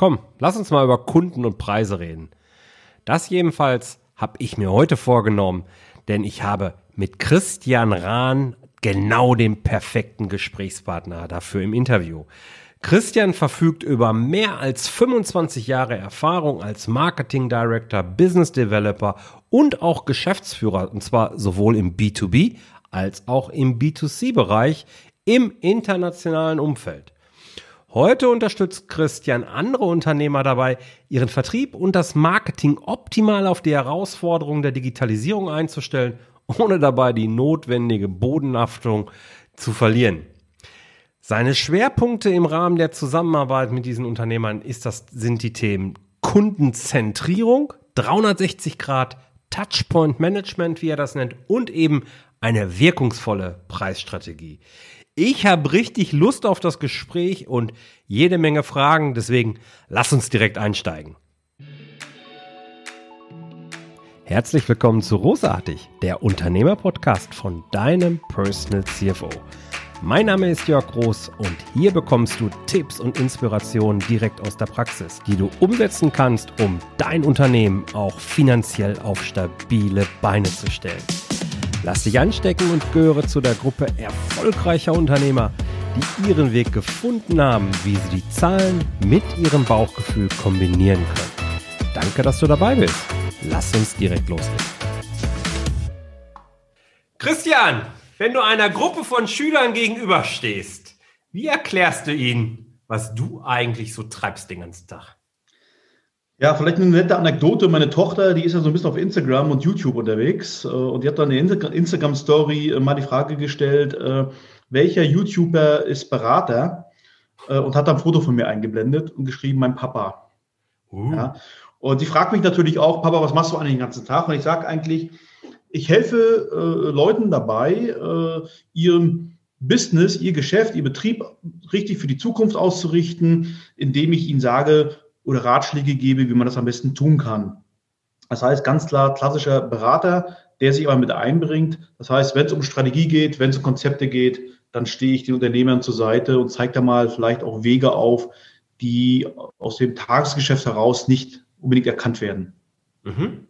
Komm, lass uns mal über Kunden und Preise reden. Das jedenfalls habe ich mir heute vorgenommen, denn ich habe mit Christian Rahn genau den perfekten Gesprächspartner dafür im Interview. Christian verfügt über mehr als 25 Jahre Erfahrung als Marketing Director, Business Developer und auch Geschäftsführer, und zwar sowohl im B2B als auch im B2C-Bereich im internationalen Umfeld. Heute unterstützt Christian andere Unternehmer dabei, ihren Vertrieb und das Marketing optimal auf die Herausforderungen der Digitalisierung einzustellen, ohne dabei die notwendige Bodenhaftung zu verlieren. Seine Schwerpunkte im Rahmen der Zusammenarbeit mit diesen Unternehmern ist das, sind die Themen Kundenzentrierung, 360 Grad Touchpoint Management, wie er das nennt, und eben eine wirkungsvolle Preisstrategie. Ich habe richtig Lust auf das Gespräch und jede Menge Fragen, deswegen lass uns direkt einsteigen. Herzlich willkommen zu Rosartig, der Unternehmerpodcast von deinem Personal CFO. Mein Name ist Jörg Groß und hier bekommst du Tipps und Inspirationen direkt aus der Praxis, die du umsetzen kannst, um dein Unternehmen auch finanziell auf stabile Beine zu stellen. Lass dich anstecken und gehöre zu der Gruppe erfolgreicher Unternehmer, die ihren Weg gefunden haben, wie sie die Zahlen mit ihrem Bauchgefühl kombinieren können. Danke, dass du dabei bist. Lass uns direkt loslegen. Christian, wenn du einer Gruppe von Schülern gegenüberstehst, wie erklärst du ihnen, was du eigentlich so treibst den ganzen Tag? Ja, vielleicht eine nette Anekdote. Meine Tochter, die ist ja so ein bisschen auf Instagram und YouTube unterwegs äh, und die hat dann eine Instagram-Story äh, mal die Frage gestellt, äh, welcher YouTuber ist Berater? Und hat dann ein Foto von mir eingeblendet und geschrieben, mein Papa. Uh. Ja. Und sie fragt mich natürlich auch, Papa, was machst du eigentlich den ganzen Tag? Und ich sage eigentlich, ich helfe äh, Leuten dabei, äh, ihren Business, ihr Geschäft, ihr Betrieb richtig für die Zukunft auszurichten, indem ich ihnen sage oder Ratschläge gebe, wie man das am besten tun kann. Das heißt ganz klar klassischer Berater, der sich aber mit einbringt. Das heißt, wenn es um Strategie geht, wenn es um Konzepte geht, dann stehe ich den Unternehmern zur Seite und zeige da mal vielleicht auch Wege auf, die aus dem Tagesgeschäft heraus nicht unbedingt erkannt werden. Mhm.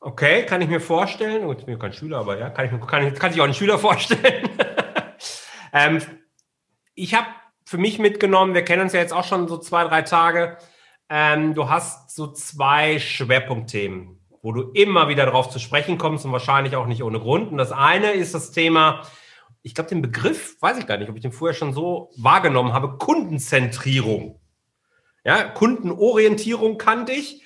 Okay, kann ich mir vorstellen. Gut, ich bin kein Schüler, aber ja, kann, ich, kann, kann sich auch einen Schüler vorstellen. ähm, ich habe für mich mitgenommen, wir kennen uns ja jetzt auch schon so zwei, drei Tage. Ähm, du hast so zwei Schwerpunktthemen, wo du immer wieder darauf zu sprechen kommst und wahrscheinlich auch nicht ohne Grund. Und das eine ist das Thema, ich glaube, den Begriff, weiß ich gar nicht, ob ich den vorher schon so wahrgenommen habe, Kundenzentrierung. Ja, Kundenorientierung kannte ich.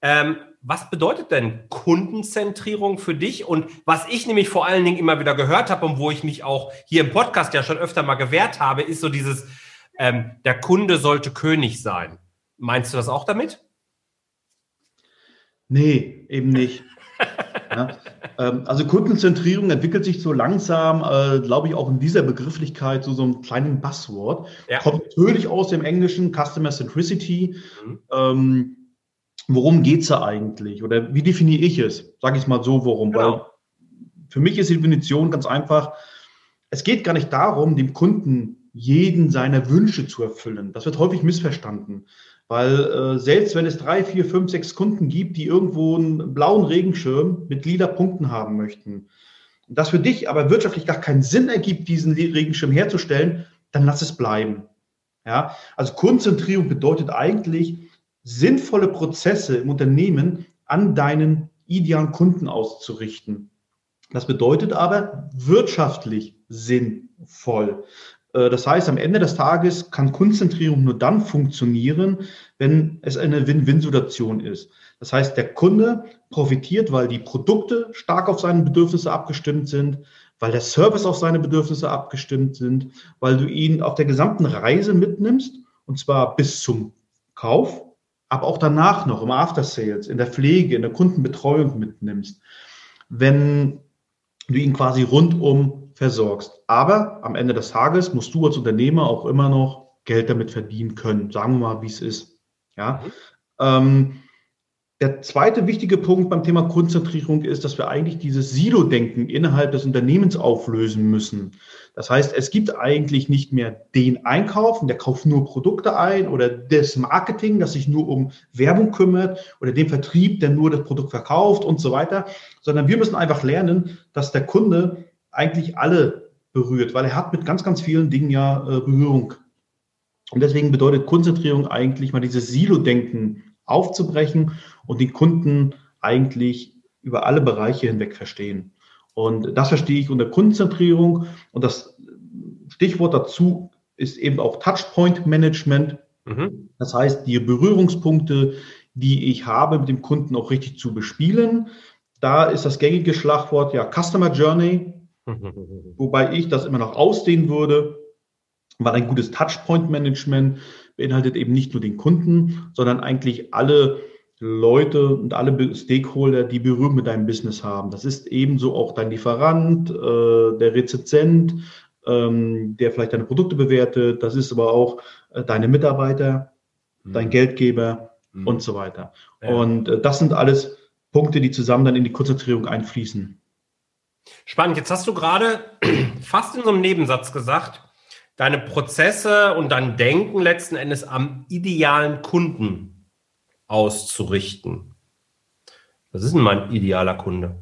Ähm, was bedeutet denn Kundenzentrierung für dich? Und was ich nämlich vor allen Dingen immer wieder gehört habe und wo ich mich auch hier im Podcast ja schon öfter mal gewehrt habe, ist so dieses, ähm, der Kunde sollte König sein. Meinst du das auch damit? Nee, eben nicht. ja, ähm, also Kundenzentrierung entwickelt sich so langsam, äh, glaube ich, auch in dieser Begrifflichkeit zu so, so einem kleinen Buzzword. Ja. Kommt natürlich aus dem Englischen Customer Centricity. Mhm. Ähm, worum geht es da eigentlich? Oder wie definiere ich es? Sage ich es mal so, worum? Genau. Weil für mich ist die Definition ganz einfach, es geht gar nicht darum, dem Kunden jeden seiner Wünsche zu erfüllen. Das wird häufig missverstanden. Weil äh, selbst wenn es drei, vier, fünf, sechs Kunden gibt, die irgendwo einen blauen Regenschirm mit lila Punkten haben möchten, das für dich aber wirtschaftlich gar keinen Sinn ergibt, diesen Regenschirm herzustellen, dann lass es bleiben. Ja, also Konzentrierung bedeutet eigentlich, sinnvolle Prozesse im Unternehmen an deinen idealen Kunden auszurichten. Das bedeutet aber wirtschaftlich sinnvoll. Äh, das heißt, am Ende des Tages kann Konzentrierung nur dann funktionieren, wenn es eine Win-Win-Situation ist. Das heißt, der Kunde profitiert, weil die Produkte stark auf seine Bedürfnisse abgestimmt sind, weil der Service auf seine Bedürfnisse abgestimmt sind, weil du ihn auf der gesamten Reise mitnimmst, und zwar bis zum Kauf, aber auch danach noch im After Sales, in der Pflege, in der Kundenbetreuung mitnimmst, wenn du ihn quasi rundum versorgst. Aber am Ende des Tages musst du als Unternehmer auch immer noch Geld damit verdienen können. Sagen wir mal, wie es ist. Ja. Mhm. Ähm, Der zweite wichtige Punkt beim Thema Konzentrierung ist, dass wir eigentlich dieses Silo-Denken innerhalb des Unternehmens auflösen müssen. Das heißt, es gibt eigentlich nicht mehr den Einkauf, der kauft nur Produkte ein oder das Marketing, das sich nur um Werbung kümmert oder den Vertrieb, der nur das Produkt verkauft und so weiter, sondern wir müssen einfach lernen, dass der Kunde eigentlich alle berührt, weil er hat mit ganz, ganz vielen Dingen ja äh, Berührung. Und deswegen bedeutet Konzentrierung eigentlich mal dieses Silo-Denken aufzubrechen und den Kunden eigentlich über alle Bereiche hinweg verstehen. Und das verstehe ich unter Kundenzentrierung. Und das Stichwort dazu ist eben auch Touchpoint Management. Mhm. Das heißt, die Berührungspunkte, die ich habe, mit dem Kunden auch richtig zu bespielen. Da ist das gängige Schlagwort ja Customer Journey, wobei ich das immer noch ausdehnen würde, weil ein gutes Touchpoint Management beinhaltet eben nicht nur den Kunden, sondern eigentlich alle Leute und alle Stakeholder, die Berührung mit deinem Business haben. Das ist ebenso auch dein Lieferant, äh, der Rezeptent, ähm, der vielleicht deine Produkte bewertet. Das ist aber auch äh, deine Mitarbeiter, mhm. dein Geldgeber mhm. und so weiter. Ja. Und äh, das sind alles Punkte, die zusammen dann in die Konzentrierung einfließen. Spannend. Jetzt hast du gerade fast in so einem Nebensatz gesagt, deine Prozesse und dein Denken letzten Endes am idealen Kunden auszurichten. Was ist denn mein idealer Kunde?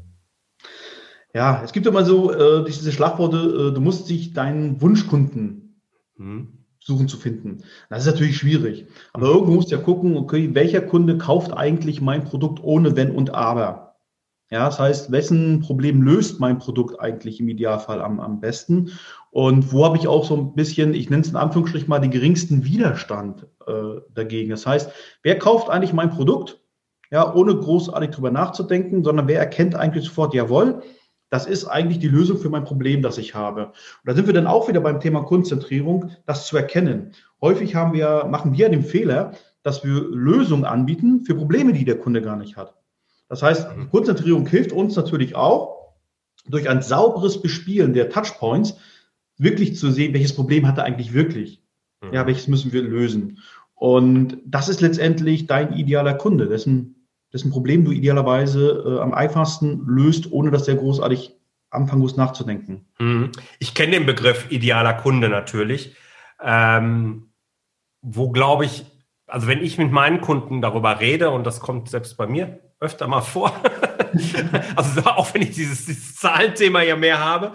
Ja, es gibt immer so äh, diese Schlagworte, äh, du musst dich deinen Wunschkunden hm. suchen zu finden. Das ist natürlich schwierig. Aber irgendwo musst du ja gucken, okay, welcher Kunde kauft eigentlich mein Produkt ohne Wenn und Aber? Ja, das heißt, wessen Problem löst mein Produkt eigentlich im Idealfall am, am besten? Und wo habe ich auch so ein bisschen, ich nenne es in Anführungsstrichen mal, den geringsten Widerstand äh, dagegen? Das heißt, wer kauft eigentlich mein Produkt? Ja, ohne großartig drüber nachzudenken, sondern wer erkennt eigentlich sofort, jawohl, das ist eigentlich die Lösung für mein Problem, das ich habe. Und da sind wir dann auch wieder beim Thema Konzentrierung, das zu erkennen. Häufig haben wir, machen wir den Fehler, dass wir Lösungen anbieten für Probleme, die der Kunde gar nicht hat. Das heißt, Konzentrierung hilft uns natürlich auch, durch ein sauberes Bespielen der Touchpoints wirklich zu sehen, welches Problem hat er eigentlich wirklich. Mhm. Ja, welches müssen wir lösen. Und das ist letztendlich dein idealer Kunde, dessen, dessen Problem du idealerweise äh, am einfachsten löst, ohne dass der großartig anfangen muss nachzudenken. Mhm. Ich kenne den Begriff idealer Kunde natürlich. Ähm, wo glaube ich, also wenn ich mit meinen Kunden darüber rede, und das kommt selbst bei mir öfter mal vor. also auch wenn ich dieses, dieses Zahlenthema ja mehr habe,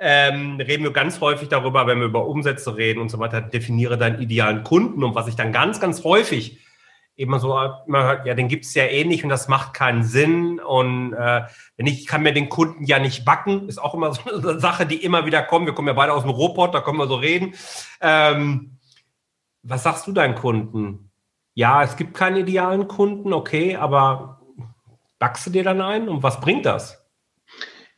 ähm, reden wir ganz häufig darüber, wenn wir über Umsätze reden und so weiter, definiere deinen idealen Kunden und was ich dann ganz, ganz häufig immer so immer hört, ja, den gibt's ja eh nicht und das macht keinen Sinn und äh, wenn ich, ich kann mir den Kunden ja nicht backen, ist auch immer so eine Sache, die immer wieder kommt. Wir kommen ja beide aus dem Robot, da können wir so reden. Ähm, was sagst du deinen Kunden? Ja, es gibt keinen idealen Kunden, okay, aber backst du dir dann ein und was bringt das?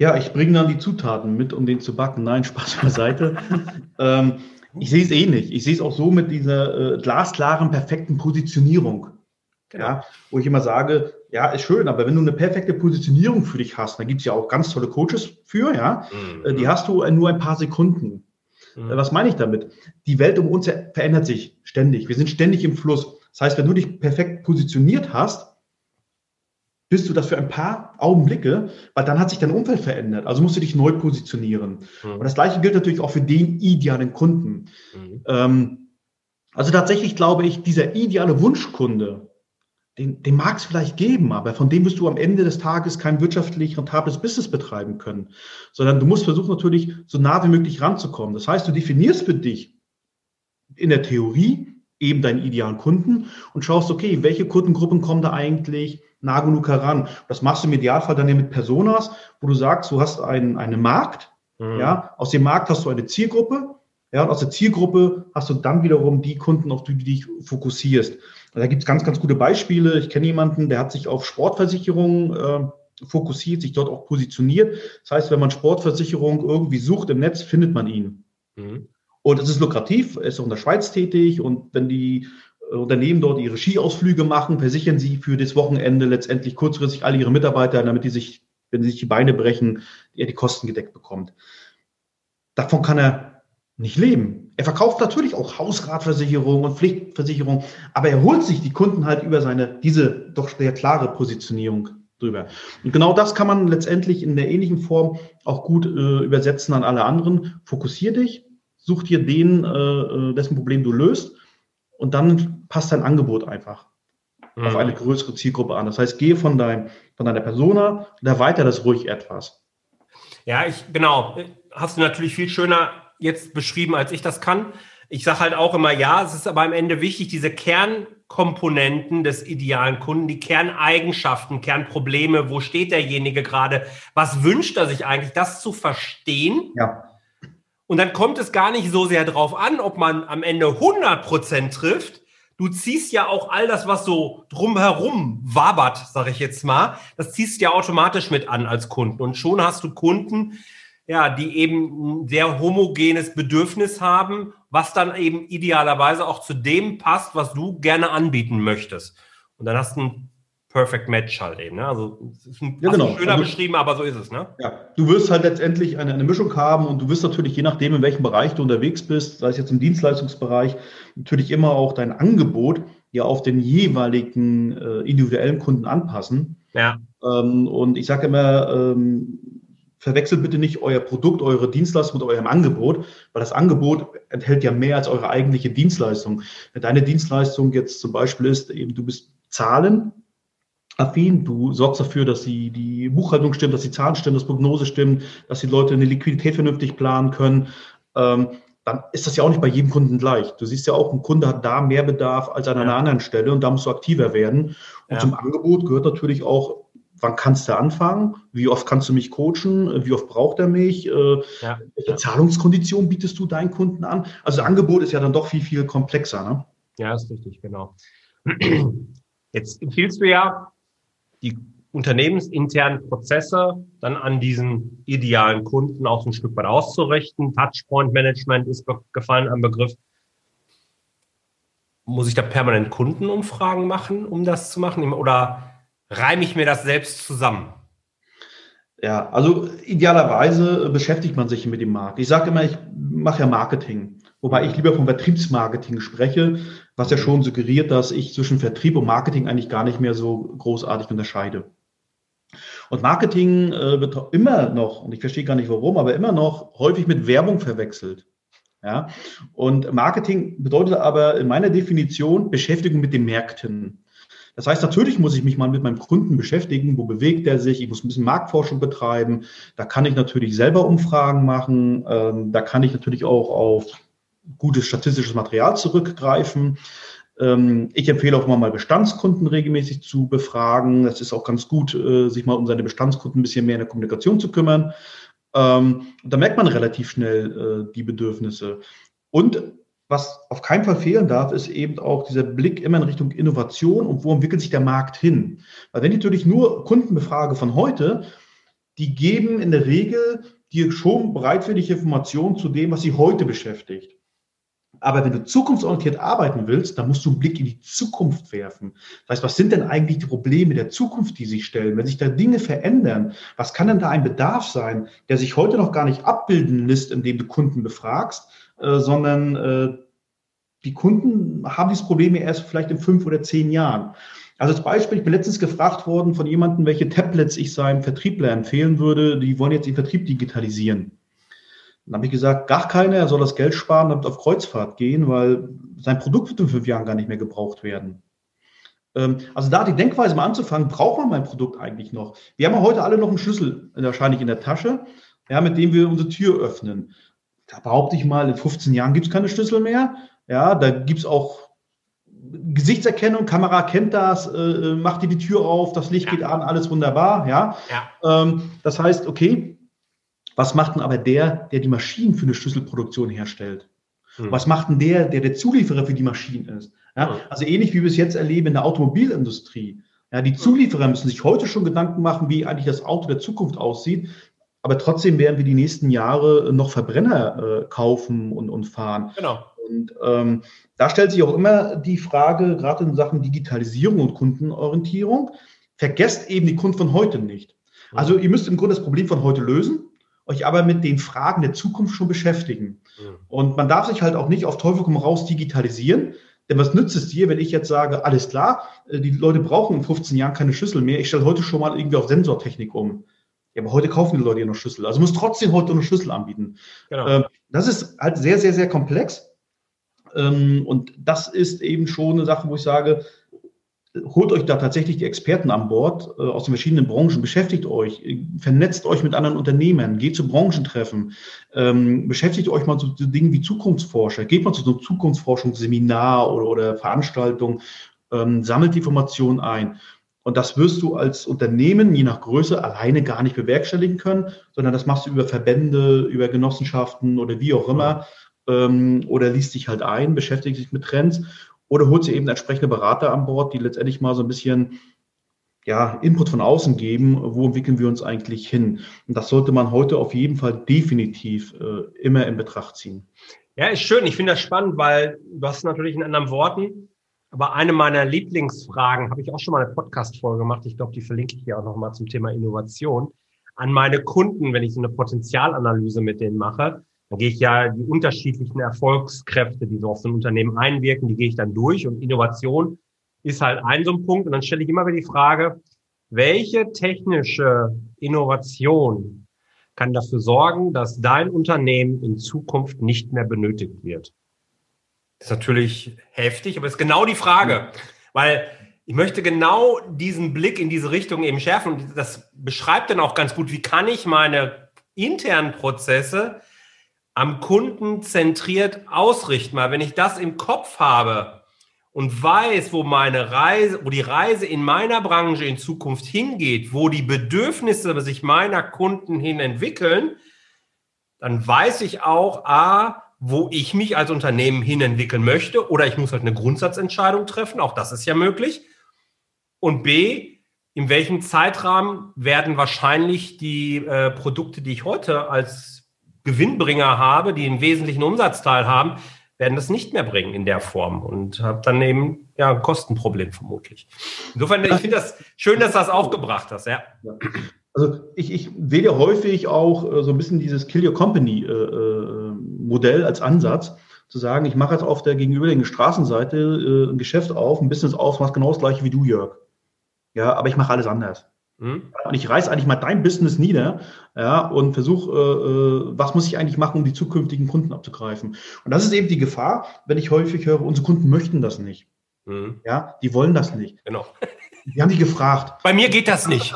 Ja, ich bringe dann die Zutaten mit, um den zu backen. Nein, Spaß beiseite. ähm, ich sehe es ähnlich. Ich sehe es auch so mit dieser äh, glasklaren, perfekten Positionierung. Genau. Ja, wo ich immer sage, ja, ist schön, aber wenn du eine perfekte Positionierung für dich hast, da gibt es ja auch ganz tolle Coaches für, ja, mhm. Äh, die hast du nur ein paar Sekunden. Mhm. Äh, was meine ich damit? Die Welt um uns verändert sich ständig. Wir sind ständig im Fluss. Das heißt, wenn du dich perfekt positioniert hast, bist du das für ein paar Augenblicke, weil dann hat sich dein Umfeld verändert. Also musst du dich neu positionieren. Mhm. Und das Gleiche gilt natürlich auch für den idealen Kunden. Mhm. Ähm, also tatsächlich glaube ich, dieser ideale Wunschkunde, den, den mag es vielleicht geben, aber von dem wirst du am Ende des Tages kein wirtschaftlich rentables Business betreiben können, sondern du musst versuchen natürlich so nah wie möglich ranzukommen. Das heißt, du definierst für dich in der Theorie eben deinen idealen Kunden und schaust, okay, welche Kundengruppen kommen da eigentlich nah genug heran. Das machst du im Idealfall dann ja mit Personas, wo du sagst, du hast einen, einen Markt, mhm. ja, aus dem Markt hast du eine Zielgruppe, ja, und aus der Zielgruppe hast du dann wiederum die Kunden, auf die du dich fokussierst. Da gibt es ganz, ganz gute Beispiele. Ich kenne jemanden, der hat sich auf Sportversicherungen äh, fokussiert, sich dort auch positioniert. Das heißt, wenn man Sportversicherung irgendwie sucht im Netz, findet man ihn. Mhm. Und es ist lukrativ, er ist auch in der Schweiz tätig und wenn die Unternehmen dort ihre Skiausflüge machen, versichern sie für das Wochenende letztendlich kurzfristig alle ihre Mitarbeiter, damit die sich, wenn sie sich die Beine brechen, er die Kosten gedeckt bekommt. Davon kann er nicht leben. Er verkauft natürlich auch Hausratversicherung und Pflichtversicherung, aber er holt sich die Kunden halt über seine, diese doch sehr klare Positionierung drüber. Und genau das kann man letztendlich in der ähnlichen Form auch gut äh, übersetzen an alle anderen. Fokussier dich, such dir den, äh, äh dessen Problem du löst und dann passt dein Angebot einfach mhm. auf eine größere Zielgruppe an. Das heißt, gehe von, dein, von deiner Persona und erweitere das ruhig etwas. Ja, ich, genau. Hast du natürlich viel schöner jetzt beschrieben, als ich das kann. Ich sage halt auch immer, ja, es ist aber am Ende wichtig, diese Kernkomponenten des idealen Kunden, die Kerneigenschaften, Kernprobleme, wo steht derjenige gerade, was wünscht er sich eigentlich, das zu verstehen. Ja. Und dann kommt es gar nicht so sehr drauf an, ob man am Ende 100 Prozent trifft. Du ziehst ja auch all das, was so drumherum wabert, sage ich jetzt mal, das ziehst du ja automatisch mit an als Kunden. Und schon hast du Kunden, ja, die eben ein sehr homogenes Bedürfnis haben, was dann eben idealerweise auch zu dem passt, was du gerne anbieten möchtest. Und dann hast du ein Perfect Match halt eben. Ne? Also es ist ein, ja, genau. schöner also, beschrieben, aber so ist es. Ne? Ja, du wirst halt letztendlich eine, eine Mischung haben und du wirst natürlich, je nachdem, in welchem Bereich du unterwegs bist, sei es jetzt im Dienstleistungsbereich, natürlich immer auch dein Angebot ja auf den jeweiligen äh, individuellen Kunden anpassen. Ja. Ähm, und ich sage immer, ähm, verwechselt bitte nicht euer Produkt, eure Dienstleistung mit eurem Angebot, weil das Angebot enthält ja mehr als eure eigentliche Dienstleistung. Wenn deine Dienstleistung jetzt zum Beispiel ist, eben du bist Zahlen affin, du sorgst dafür, dass die, die Buchhaltung stimmt, dass die Zahlen stimmen, dass Prognose stimmt, dass die Leute eine Liquidität vernünftig planen können, ähm, dann ist das ja auch nicht bei jedem Kunden gleich. Du siehst ja auch, ein Kunde hat da mehr Bedarf als an einer ja. anderen Stelle und da musst du aktiver werden. Und ja. zum Angebot gehört natürlich auch wann kannst du anfangen? Wie oft kannst du mich coachen? Wie oft braucht er mich? Äh, ja. Welche Zahlungskonditionen bietest du deinen Kunden an? Also das Angebot ist ja dann doch viel, viel komplexer. Ne? Ja, ist richtig, genau. Jetzt empfiehlst du ja, die unternehmensinternen Prozesse dann an diesen idealen Kunden auch so ein Stück weit auszurichten. Touchpoint Management ist gefallen am Begriff. Muss ich da permanent Kundenumfragen machen, um das zu machen? Oder reime ich mir das selbst zusammen? Ja, also idealerweise beschäftigt man sich mit dem Markt. Ich sage immer, ich mache ja Marketing, wobei ich lieber vom Vertriebsmarketing spreche, was ja schon suggeriert, dass ich zwischen Vertrieb und Marketing eigentlich gar nicht mehr so großartig unterscheide. Und Marketing äh, wird immer noch, und ich verstehe gar nicht warum, aber immer noch häufig mit Werbung verwechselt. Ja? Und Marketing bedeutet aber in meiner Definition Beschäftigung mit den Märkten. Das heißt, natürlich muss ich mich mal mit meinem Kunden beschäftigen, wo bewegt er sich, ich muss ein bisschen Marktforschung betreiben, da kann ich natürlich selber Umfragen machen, ähm, da kann ich natürlich auch auf gutes statistisches Material zurückgreifen. Ähm, ich empfehle auch mal Bestandskunden regelmäßig zu befragen. Das ist auch ganz gut, äh, sich mal um seine Bestandskunden ein bisschen mehr in der Kommunikation zu kümmern. Ähm, da merkt man relativ schnell äh, die Bedürfnisse. Und was auf keinen Fall fehlen darf, ist eben auch dieser Blick immer in Richtung Innovation und wo entwickelt sich der Markt hin. Weil wenn ich natürlich nur Kunden befrage von heute, die geben in der Regel dir schon bereitwillige Informationen zu dem, was sie heute beschäftigt. Aber wenn du zukunftsorientiert arbeiten willst, dann musst du einen Blick in die Zukunft werfen. Das heißt, was sind denn eigentlich die Probleme der Zukunft, die sich stellen? Wenn sich da Dinge verändern, was kann denn da ein Bedarf sein, der sich heute noch gar nicht abbilden lässt, indem du Kunden befragst, äh, sondern äh, die Kunden haben dieses Problem erst vielleicht in fünf oder zehn Jahren. Also als Beispiel, ich bin letztens gefragt worden von jemandem, welche Tablets ich seinem Vertriebler empfehlen würde. Die wollen jetzt den Vertrieb digitalisieren. Dann habe ich gesagt, gar keine, er soll das Geld sparen und auf Kreuzfahrt gehen, weil sein Produkt wird in fünf Jahren gar nicht mehr gebraucht werden. Ähm, also da die Denkweise mal anzufangen, braucht man mein Produkt eigentlich noch? Wir haben ja heute alle noch einen Schlüssel wahrscheinlich in der Tasche, ja, mit dem wir unsere Tür öffnen da behaupte ich mal, in 15 Jahren gibt es keine Schlüssel mehr. Ja, da gibt es auch Gesichtserkennung, Kamera kennt das, äh, äh, macht dir die Tür auf, das Licht ja. geht an, alles wunderbar. Ja, ja. Ähm, das heißt, okay, was macht denn aber der, der die Maschinen für eine Schlüsselproduktion herstellt? Hm. Was macht denn der, der der Zulieferer für die Maschinen ist? Ja, hm. Also ähnlich wie wir es jetzt erleben in der Automobilindustrie. Ja, die hm. Zulieferer müssen sich heute schon Gedanken machen, wie eigentlich das Auto der Zukunft aussieht, aber trotzdem werden wir die nächsten Jahre noch Verbrenner äh, kaufen und, und fahren. Genau. Und ähm, da stellt sich auch immer die Frage, gerade in Sachen Digitalisierung und Kundenorientierung, vergesst eben die Kunden von heute nicht. Also ihr müsst im Grunde das Problem von heute lösen euch aber mit den Fragen der Zukunft schon beschäftigen. Mhm. Und man darf sich halt auch nicht auf Teufel komm raus digitalisieren, denn was nützt es dir, wenn ich jetzt sage, alles klar, äh, die Leute brauchen in 15 Jahren keine Schüssel mehr, ich stelle heute schon mal irgendwie auf Sensortechnik um. Ja, aber heute kaufen die Leute ja noch Schlüssel. Also muss trotzdem heute eine Schlüssel anbieten. Genau. Ähm, das ist halt sehr, sehr, sehr komplex. Ähm, und das ist eben schon eine Sache, wo ich sage, holt euch da tatsächlich die Experten an Bord äh, aus den verschiedenen Branchen, beschäftigt euch, vernetzt euch mit anderen Unternehmen, geht zu Branchentreffen, ähm, beschäftigt euch mal zu, Dingen wie Zukunftsforscher, geht mal zu so einem Zukunftsforschungsseminar oder, oder Veranstaltung, ähm, sammelt Informationen ein. Und das wirst du als Unternehmen, je nach Größe, alleine gar nicht bewerkstelligen können, sondern das machst du über Verbände, über Genossenschaften oder wie auch immer. Ähm, oder liest dich halt ein, beschäftigt sich mit Trends oder holt sie eben entsprechende Berater an Bord, die letztendlich mal so ein bisschen ja, Input von außen geben, wo entwickeln wir uns eigentlich hin. Und das sollte man heute auf jeden Fall definitiv äh, immer in Betracht ziehen. Ja, ist schön. Ich finde das spannend, weil du hast natürlich in anderen Worten, aber eine meiner Lieblingsfragen habe ich auch schon mal eine Podcast-Folge gemacht. Ich glaube, die verlinke ich hier auch nochmal zum Thema Innovation. An meine Kunden, wenn ich so eine Potenzialanalyse mit denen mache, dann gehe ich ja die unterschiedlichen Erfolgskräfte, die so auf so ein Unternehmen einwirken, die gehe ich dann durch. Und Innovation ist halt ein so ein Punkt. Und dann stelle ich immer wieder die Frage, welche technische Innovation kann dafür sorgen, dass dein Unternehmen in Zukunft nicht mehr benötigt wird? Das ist natürlich heftig, aber es ist genau die Frage, weil ich möchte genau diesen Blick in diese Richtung eben schärfen und das beschreibt dann auch ganz gut, wie kann ich meine internen Prozesse am Kunden zentriert ausrichten. Weil wenn ich das im Kopf habe und weiß, wo meine Reise, wo die Reise in meiner Branche in Zukunft hingeht, wo die Bedürfnisse sich meiner Kunden hin entwickeln, dann weiß ich auch, a, wo ich mich als Unternehmen hin entwickeln möchte, oder ich muss halt eine Grundsatzentscheidung treffen, auch das ist ja möglich. Und b, in welchem Zeitrahmen werden wahrscheinlich die äh, Produkte, die ich heute als Gewinnbringer habe, die einen wesentlichen Umsatzteil haben, werden das nicht mehr bringen in der Form und habe dann eben ja ein Kostenproblem vermutlich. Insofern, ich finde das schön, dass du das aufgebracht hast, ja. Also ich, ich wähle häufig auch äh, so ein bisschen dieses Kill Your Company äh, äh, Modell als Ansatz, zu sagen, ich mache jetzt auf der gegenüberliegenden Straßenseite äh, ein Geschäft auf, ein Business auf, was genau das gleiche wie du, Jörg. Ja, aber ich mache alles anders. Mhm. Und ich reiß eigentlich mal dein Business nieder ja, und versuche, äh, äh, was muss ich eigentlich machen, um die zukünftigen Kunden abzugreifen. Und das ist eben die Gefahr, wenn ich häufig höre, unsere Kunden möchten das nicht. Mhm. Ja, die wollen das nicht. Genau. Die haben die gefragt. Bei mir geht das nicht.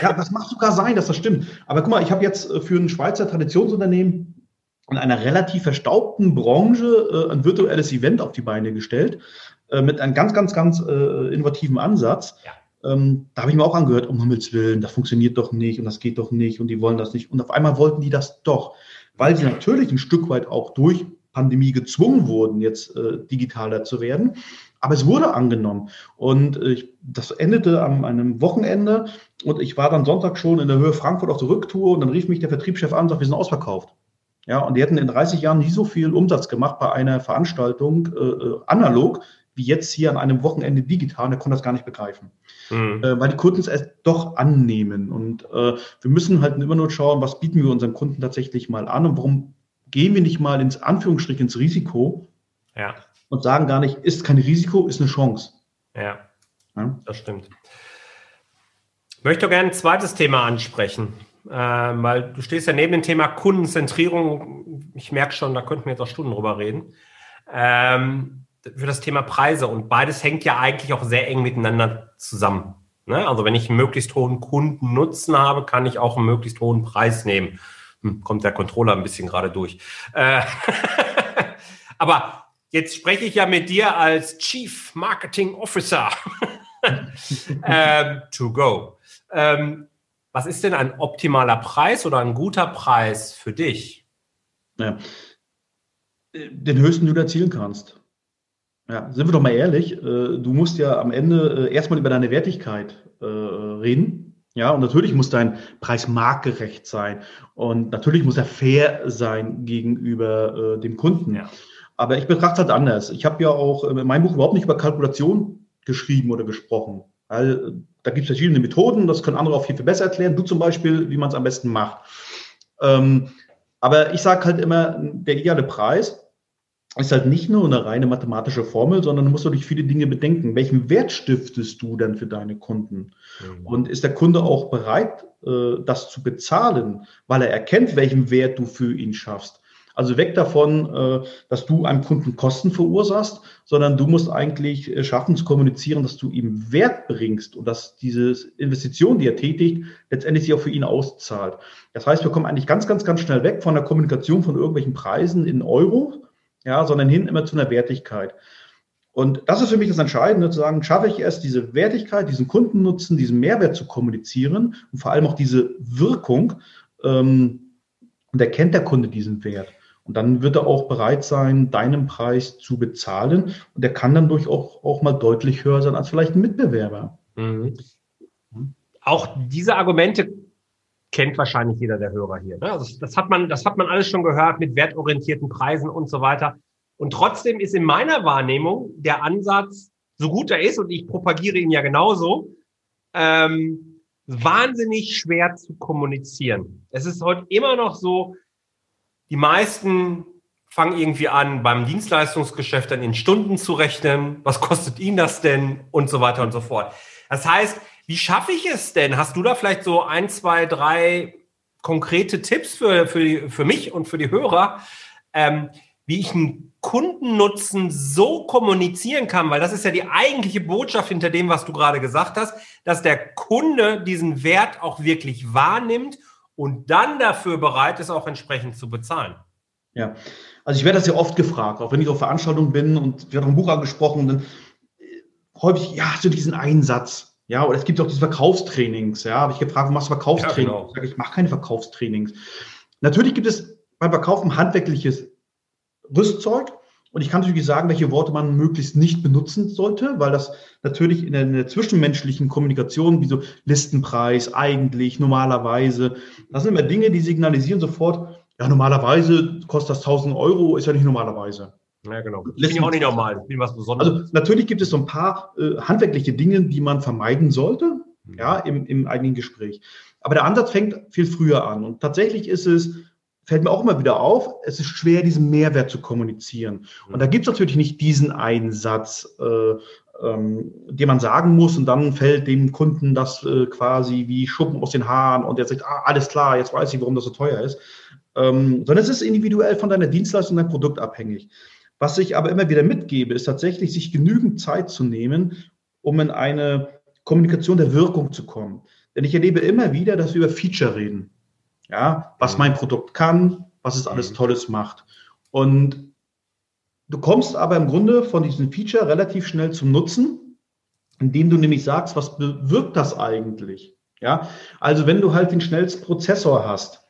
Ja, das macht sogar sein, dass das stimmt. Aber guck mal, ich habe jetzt äh, für ein Schweizer Traditionsunternehmen in einer relativ verstaubten Branche äh, ein virtuelles Event auf die Beine gestellt, äh, mit einem ganz, ganz, ganz äh, innovativen Ansatz. Ja. Ähm, da habe ich mir auch angehört, um Himmels Willen, das funktioniert doch nicht und das geht doch nicht und die wollen das nicht. Und auf einmal wollten die das doch, weil sie natürlich ein Stück weit auch durch Pandemie gezwungen wurden, jetzt äh, digitaler zu werden. Aber es wurde angenommen. Und äh, ich, das endete an einem Wochenende und ich war dann Sonntag schon in der Höhe Frankfurt auf der Rücktour und dann rief mich der Vertriebschef an und sagte, wir sind ausverkauft. Ja, und die hätten in 30 Jahren nie so viel Umsatz gemacht bei einer Veranstaltung äh, äh analog, wie jetzt hier an einem Wochenende digital. Und er konnte das gar nicht begreifen mhm. äh, weil die Kunden es erst doch annehmen. Und äh, wir müssen halt immer nur schauen, was bieten wir unseren Kunden tatsächlich mal an und warum gehen wir nicht mal ins Anführungsstrich ins Risiko ja. und sagen gar nicht, ist kein Risiko, ist eine Chance. Ja, ja? das stimmt. Ich möchte gerne ein zweites Thema ansprechen, äh, weil du stehst ja neben dem Thema Kundenzentrierung. Ich merke schon, da könnten wir jetzt auch Stunden drüber reden. Ähm, für das Thema Preise und beides hängt ja eigentlich auch sehr eng miteinander zusammen. Ne? Also wenn ich einen möglichst hohen Kundennutzen habe, kann ich auch einen möglichst hohen Preis nehmen. Hm, kommt der Controller ein bisschen gerade durch. Äh, aber jetzt spreche ich ja mit dir als Chief Marketing Officer ähm, to go. Ähm, was ist denn ein optimaler Preis oder ein guter Preis für dich? Ja. Den höchsten, du erzielen kannst. Ja, sind wir doch mal ehrlich, äh, du musst ja am Ende äh, erstmal über deine Wertigkeit äh, reden. Ja, und natürlich muss dein Preis marktgerecht sein. Und natürlich muss er fair sein gegenüber dem Kunden. Ja. Aber ich betrachte es halt anders. Ich habe ja auch in meinem Buch überhaupt nicht über Kalkulation geschrieben oder gesprochen. Weil da gibt es verschiedene Methoden, das können andere auch viel, viel besser erklären. Du zum Beispiel, wie man es am besten macht. Ähm, aber ich sage halt immer, der ideale Preis ist halt nicht nur eine reine mathematische Formel, sondern du musst natürlich viele Dinge bedenken. Welchen Wert stiftest du denn für deine Kunden? Mhm. Und ist der Kunde auch bereit, äh, das zu bezahlen, weil er erkennt, welchen Wert du für ihn schaffst? Also weg davon, äh, dass du einem Kunden Kosten verursachst, sondern du musst eigentlich äh, schaffen zu kommunizieren, dass du ihm Wert bringst und dass diese Investition, die er tätigt, letztendlich sich auch für ihn auszahlt. Das heißt, wir kommen eigentlich ganz, ganz, ganz schnell weg von der Kommunikation von irgendwelchen Preisen in Euro, ja, sondern hin immer zu einer Wertigkeit. Und das ist für mich das Entscheidende, zu sagen, schaffe ich es, diese Wertigkeit, diesen Kundennutzen, diesen Mehrwert zu kommunizieren und vor allem auch diese Wirkung. Ähm, und erkennt der Kunde diesen Wert. Und dann wird er auch bereit sein, deinen Preis zu bezahlen. Und er kann dann durch auch, auch mal deutlich höher sein als vielleicht ein Mitbewerber. Mhm. Auch diese Argumente kennt wahrscheinlich jeder der Hörer hier. Ne? Also das hat man, das hat man alles schon gehört mit wertorientierten Preisen und so weiter. Und trotzdem ist in meiner Wahrnehmung der Ansatz, so gut er ist, und ich propagiere ihn ja genauso, ähm, wahnsinnig schwer zu kommunizieren. Es ist heute immer noch so, die meisten fangen irgendwie an, beim Dienstleistungsgeschäft dann in Stunden zu rechnen. Was kostet Ihnen das denn? Und so weiter und so fort. Das heißt, wie schaffe ich es denn? Hast du da vielleicht so ein, zwei, drei konkrete Tipps für, für, für mich und für die Hörer, ähm, wie ich einen Kundennutzen so kommunizieren kann? Weil das ist ja die eigentliche Botschaft hinter dem, was du gerade gesagt hast, dass der Kunde diesen Wert auch wirklich wahrnimmt und dann dafür bereit ist, auch entsprechend zu bezahlen. Ja, also ich werde das ja oft gefragt, auch wenn ich auf Veranstaltungen bin und wir haben ein Buch angesprochen, dann äh, häufig, ja, hast du diesen Einsatz? Ja, oder es gibt auch diese Verkaufstrainings. Ja, habe ich gefragt, warum machst du Verkaufstrainings? Ja, genau. Ich sage, ich mache keine Verkaufstrainings. Natürlich gibt es beim Verkaufen handwerkliches Rüstzeug. Und ich kann natürlich sagen, welche Worte man möglichst nicht benutzen sollte, weil das natürlich in der, in der zwischenmenschlichen Kommunikation, wie so Listenpreis, eigentlich, normalerweise, das sind immer Dinge, die signalisieren sofort, ja, normalerweise kostet das 1000 Euro, ist ja nicht normalerweise. Ja, genau. Das bin ich auch nicht normal. Das bin was Besonderes. Also natürlich gibt es so ein paar äh, handwerkliche Dinge, die man vermeiden sollte, mhm. ja, im, im eigenen Gespräch. Aber der Ansatz fängt viel früher an. Und tatsächlich ist es, fällt mir auch immer wieder auf, es ist schwer, diesen Mehrwert zu kommunizieren. Mhm. Und da gibt es natürlich nicht diesen Einsatz, äh, ähm, den man sagen muss und dann fällt dem Kunden das äh, quasi wie Schuppen aus den Haaren und er sagt, ah, alles klar, jetzt weiß ich, warum das so teuer ist. Ähm, sondern es ist individuell von deiner Dienstleistung, dein Produkt abhängig. Was ich aber immer wieder mitgebe, ist tatsächlich, sich genügend Zeit zu nehmen, um in eine Kommunikation der Wirkung zu kommen. Denn ich erlebe immer wieder, dass wir über Feature reden. Ja, was mein Produkt kann, was es alles mhm. Tolles macht. Und du kommst aber im Grunde von diesem Feature relativ schnell zum Nutzen, indem du nämlich sagst, was bewirkt das eigentlich? Ja, also wenn du halt den schnellsten Prozessor hast,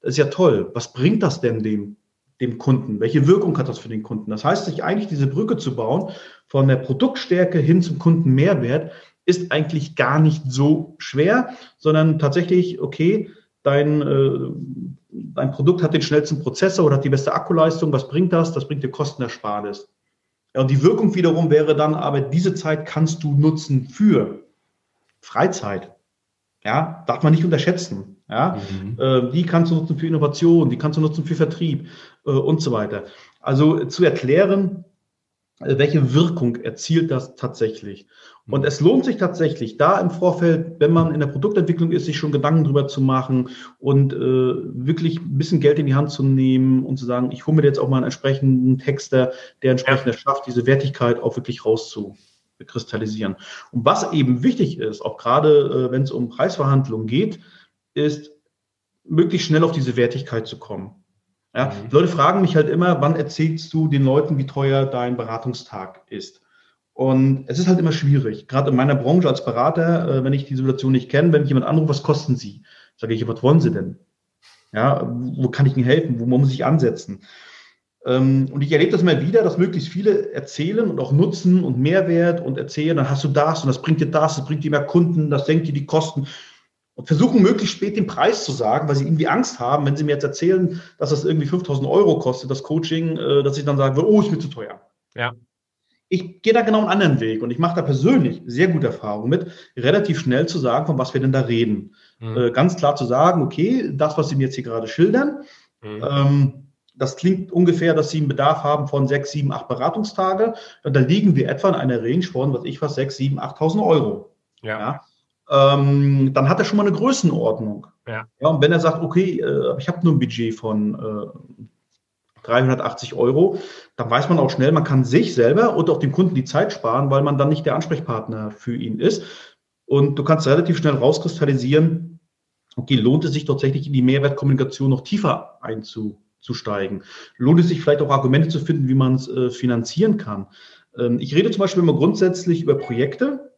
das ist ja toll. Was bringt das denn dem dem Kunden? Welche Wirkung hat das für den Kunden? Das heißt, sich eigentlich diese Brücke zu bauen von der Produktstärke hin zum Kundenmehrwert ist eigentlich gar nicht so schwer, sondern tatsächlich, okay, dein, äh, dein Produkt hat den schnellsten Prozessor oder hat die beste Akkuleistung. Was bringt das? Das bringt dir Kostenersparnis. Ja, und die Wirkung wiederum wäre dann, aber diese Zeit kannst du nutzen für Freizeit. Ja, darf man nicht unterschätzen. Ja, mhm. äh, die kannst du nutzen für Innovation, die kannst du nutzen für Vertrieb äh, und so weiter. Also äh, zu erklären, äh, welche Wirkung erzielt das tatsächlich. Und mhm. es lohnt sich tatsächlich, da im Vorfeld, wenn man in der Produktentwicklung ist, sich schon Gedanken drüber zu machen und äh, wirklich ein bisschen Geld in die Hand zu nehmen und zu sagen, ich hole mir jetzt auch mal einen entsprechenden Texter, der entsprechend ja. schafft, diese Wertigkeit auch wirklich rauszu kristallisieren. Und was eben wichtig ist, auch gerade äh, wenn es um Preisverhandlungen geht, ist, möglichst schnell auf diese Wertigkeit zu kommen. Ja, mhm. Leute fragen mich halt immer, wann erzählst du den Leuten, wie teuer dein Beratungstag ist? Und es ist halt immer schwierig, gerade in meiner Branche als Berater, äh, wenn ich die Situation nicht kenne, wenn ich jemand anrufe, was kosten Sie? Sage ich, was wollen Sie denn? Ja, wo kann ich Ihnen helfen? Wo muss ich ansetzen? Ähm, und ich erlebe das immer wieder, dass möglichst viele erzählen und auch nutzen und Mehrwert und erzählen, dann hast du das und das bringt dir das, das bringt dir mehr Kunden, das senkt dir die Kosten und versuchen möglichst spät den Preis zu sagen, weil sie irgendwie Angst haben, wenn sie mir jetzt erzählen, dass das irgendwie 5000 Euro kostet, das Coaching, äh, dass ich dann sage, oh, ist mir zu teuer. Ja. Ich gehe da genau einen anderen Weg und ich mache da persönlich sehr gute Erfahrungen mit, relativ schnell zu sagen, von was wir denn da reden. Mhm. Äh, ganz klar zu sagen, okay, das, was Sie mir jetzt hier gerade schildern, mhm. ähm, das klingt ungefähr, dass Sie einen Bedarf haben von sechs, sieben, acht Beratungstage. Und da liegen wir etwa in einer Range von, was ich was, sechs, sieben, 8.000 Euro. Ja. ja? Ähm, dann hat er schon mal eine Größenordnung. Ja. ja und wenn er sagt, okay, äh, ich habe nur ein Budget von äh, 380 Euro, dann weiß man auch schnell, man kann sich selber und auch dem Kunden die Zeit sparen, weil man dann nicht der Ansprechpartner für ihn ist. Und du kannst relativ schnell rauskristallisieren, okay, lohnt es sich tatsächlich in die Mehrwertkommunikation noch tiefer einzusteigen? Lohnt es sich vielleicht auch Argumente zu finden, wie man es äh, finanzieren kann? Ähm, ich rede zum Beispiel immer grundsätzlich über Projekte.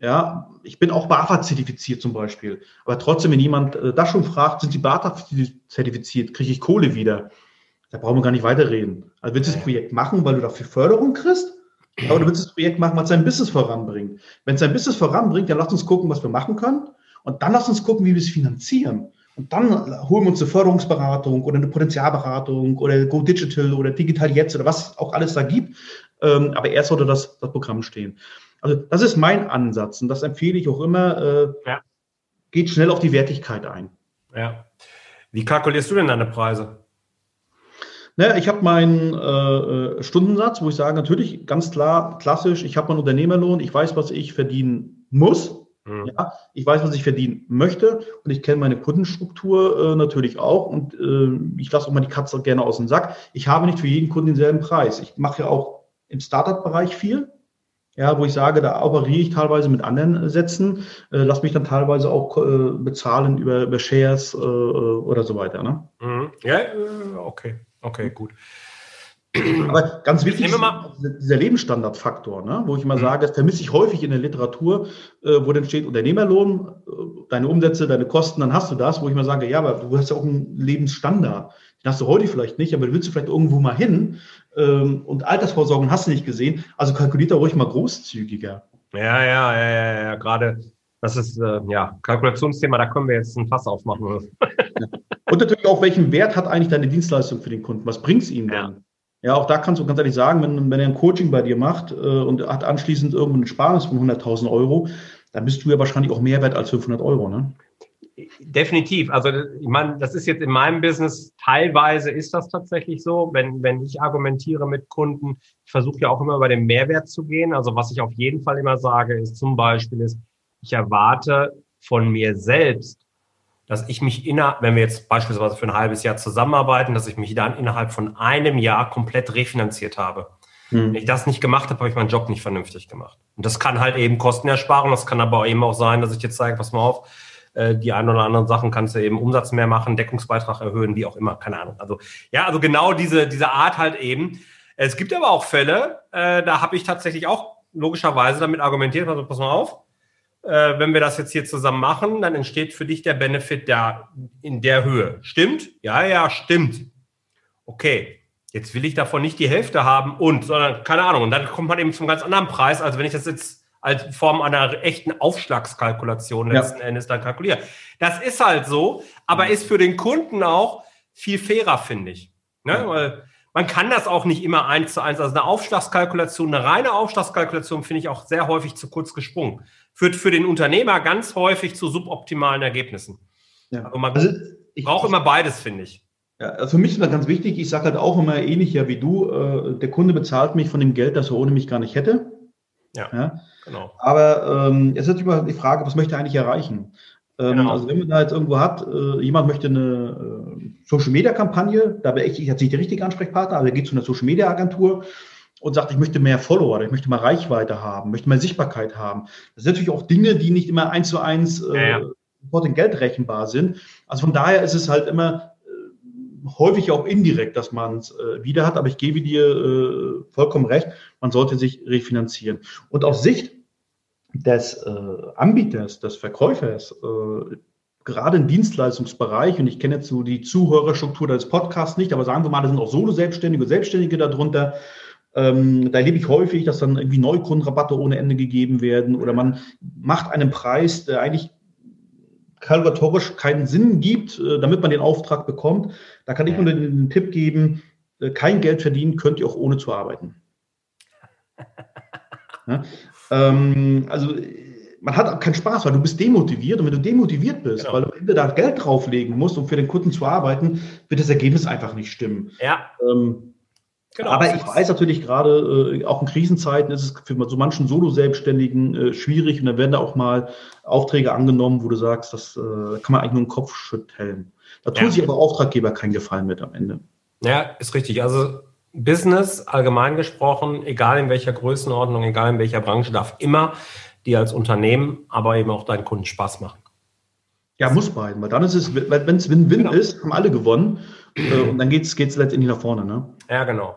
Ja, ich bin auch BAFA-zertifiziert zum Beispiel. Aber trotzdem, wenn jemand äh, das schon fragt, sind Sie BAFA-zertifiziert, kriege ich Kohle wieder? Da brauchen wir gar nicht weiterreden. Also willst du das Projekt machen, weil du dafür Förderung kriegst? Oder du willst das Projekt machen, weil es dein Business voranbringt? Wenn es dein Business voranbringt, dann lass uns gucken, was wir machen können. Und dann lass uns gucken, wie wir es finanzieren. Und dann holen wir uns eine Förderungsberatung oder eine Potenzialberatung oder Go Digital oder Digital Jetzt oder was auch alles da gibt. Ähm, aber erst sollte das, das Programm stehen. Also das ist mein Ansatz und das empfehle ich auch immer. Äh, ja. Geht schnell auf die Wertigkeit ein. Ja. Wie kalkulierst du denn deine Preise? Naja, ich habe meinen äh, äh, Stundensatz, wo ich sage, natürlich ganz klar, klassisch, ich habe meinen Unternehmerlohn, ich weiß, was ich verdienen muss. Mhm. Ja, ich weiß, was ich verdienen möchte und ich kenne meine Kundenstruktur äh, natürlich auch und äh, ich lasse auch mal die Katze gerne aus dem Sack. Ich habe nicht für jeden Kunden denselben Preis. Ich mache ja auch im Startup-Bereich viel, ja, wo ich sage, da operiere ich teilweise mit anderen Sätzen, äh, lass mich dann teilweise auch äh, bezahlen über, über Shares äh, oder so weiter. Ne? Mhm. Ja, äh, okay. Okay, gut. Aber ganz wichtig ist dieser Lebensstandardfaktor, ne? wo ich immer mhm. sage, das vermisse ich häufig in der Literatur, äh, wo dann steht Unternehmerlohn, äh, deine Umsätze, deine Kosten, dann hast du das, wo ich immer sage, ja, aber du hast ja auch einen Lebensstandard. Den hast du heute vielleicht nicht, aber willst du vielleicht irgendwo mal hin ähm, und Altersvorsorgen hast du nicht gesehen. Also kalkuliert da ruhig mal großzügiger. Ja, ja, ja, ja, ja. gerade das ist äh, ja Kalkulationsthema, da können wir jetzt ein Fass aufmachen. Und natürlich auch, welchen Wert hat eigentlich deine Dienstleistung für den Kunden? Was bringt es ihm dann? Ja. ja, auch da kannst du ganz ehrlich sagen, wenn, wenn er ein Coaching bei dir macht äh, und hat anschließend irgendwo eine Sparnis von 100.000 Euro, dann bist du ja wahrscheinlich auch mehr wert als 500 Euro, ne? Definitiv. Also ich meine, das ist jetzt in meinem Business teilweise ist das tatsächlich so, wenn wenn ich argumentiere mit Kunden. Ich versuche ja auch immer über den Mehrwert zu gehen. Also was ich auf jeden Fall immer sage, ist zum Beispiel ist, ich erwarte von mir selbst dass ich mich inner, wenn wir jetzt beispielsweise für ein halbes Jahr zusammenarbeiten, dass ich mich dann innerhalb von einem Jahr komplett refinanziert habe. Hm. Wenn ich das nicht gemacht habe, habe ich meinen Job nicht vernünftig gemacht. Und das kann halt eben Kosten ersparen. Das kann aber eben auch sein, dass ich jetzt sage, pass mal auf, die ein oder anderen Sachen kannst du eben Umsatz mehr machen, Deckungsbeitrag erhöhen, wie auch immer, keine Ahnung. Also ja, also genau diese, diese Art halt eben. Es gibt aber auch Fälle, äh, da habe ich tatsächlich auch logischerweise damit argumentiert, also pass mal auf, äh, wenn wir das jetzt hier zusammen machen, dann entsteht für dich der Benefit da in der Höhe. Stimmt? Ja, ja, stimmt. Okay, jetzt will ich davon nicht die Hälfte haben und, sondern keine Ahnung. Und dann kommt man eben zum ganz anderen Preis, als wenn ich das jetzt als Form einer echten Aufschlagskalkulation letzten ja. Endes dann kalkuliere. Das ist halt so, aber ist für den Kunden auch viel fairer, finde ich. Ne? Ja. Weil man kann das auch nicht immer eins zu eins. Also eine Aufschlagskalkulation, eine reine Aufschlagskalkulation finde ich auch sehr häufig zu kurz gesprungen. Führt für den Unternehmer ganz häufig zu suboptimalen Ergebnissen. Ja. Also man also ich, braucht immer beides, finde ich. Ja, also für mich ist das ganz wichtig. Ich sage halt auch immer ähnlich ja wie du. Äh, der Kunde bezahlt mich von dem Geld, das er ohne mich gar nicht hätte. Ja, ja. Genau. Aber ähm, es ist immer die Frage, was möchte er eigentlich erreichen? Ähm, genau. Also wenn man da jetzt irgendwo hat, äh, jemand möchte eine äh, Social Media Kampagne, da wäre ich jetzt nicht der richtige Ansprechpartner, aber er geht zu einer Social Media Agentur und sagt, ich möchte mehr Follower, ich möchte mehr Reichweite haben, möchte mehr Sichtbarkeit haben. Das sind natürlich auch Dinge, die nicht immer eins zu eins äh, ja, ja. Geld rechenbar sind. Also von daher ist es halt immer häufig auch indirekt, dass man es äh, wieder hat, aber ich gebe dir äh, vollkommen recht, man sollte sich refinanzieren. Und aus Sicht des äh, Anbieters, des Verkäufers, äh, gerade im Dienstleistungsbereich, und ich kenne jetzt so die Zuhörerstruktur des Podcasts nicht, aber sagen wir mal, da sind auch Solo-Selbstständige Selbstständige darunter. Ähm, da erlebe ich häufig, dass dann irgendwie Neukundenrabatte ohne Ende gegeben werden oder man macht einen Preis, der eigentlich kalkulatorisch keinen Sinn gibt, äh, damit man den Auftrag bekommt. Da kann ich nur den, Tipp geben, äh, kein Geld verdienen könnt ihr auch ohne zu arbeiten. Ja? Ähm, also man hat auch keinen Spaß, weil du bist demotiviert und wenn du demotiviert bist, genau. weil du am Ende da Geld drauflegen musst, um für den Kunden zu arbeiten, wird das Ergebnis einfach nicht stimmen. Ja. Ähm, genau. Aber ich weiß natürlich gerade, äh, auch in Krisenzeiten ist es für so manchen Solo-Selbstständigen äh, schwierig und dann werden da auch mal Aufträge angenommen, wo du sagst, das äh, kann man eigentlich nur den Kopf schütteln. Da tun ja. sich aber Auftraggeber keinen Gefallen mit am Ende. Ja, ist richtig. Also Business allgemein gesprochen, egal in welcher Größenordnung, egal in welcher Branche, darf immer dir als Unternehmen, aber eben auch deinen Kunden Spaß machen. Ja, muss beiden, weil dann ist es, wenn es Win-Win genau. ist, haben alle gewonnen äh, und dann geht es letztendlich nach vorne. Ne? Ja, genau.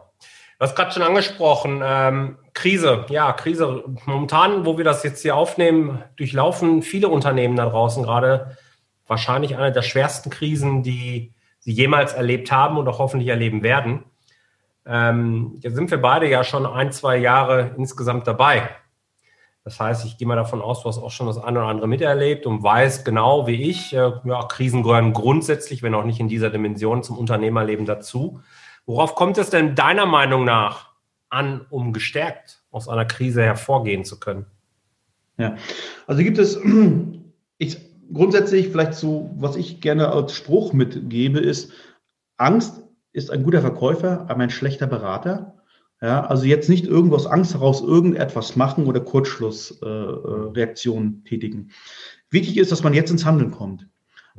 Du hast gerade schon angesprochen, ähm, Krise. Ja, Krise. Momentan, wo wir das jetzt hier aufnehmen, durchlaufen viele Unternehmen da draußen gerade wahrscheinlich eine der schwersten Krisen, die sie jemals erlebt haben und auch hoffentlich erleben werden. Ähm, jetzt sind wir beide ja schon ein, zwei Jahre insgesamt dabei. Das heißt, ich gehe mal davon aus, du hast auch schon das eine oder andere miterlebt und weißt genau wie ich, äh, ja, Krisen gehören grundsätzlich, wenn auch nicht in dieser Dimension, zum Unternehmerleben dazu. Worauf kommt es denn deiner Meinung nach an, um gestärkt aus einer Krise hervorgehen zu können? Ja, also gibt es, ich, grundsätzlich vielleicht so, was ich gerne als Spruch mitgebe, ist, Angst ist ein guter Verkäufer, aber ein schlechter Berater. Ja, also jetzt nicht irgendwo aus Angst heraus irgendetwas machen oder Kurzschlussreaktionen äh, tätigen. Wichtig ist, dass man jetzt ins Handeln kommt.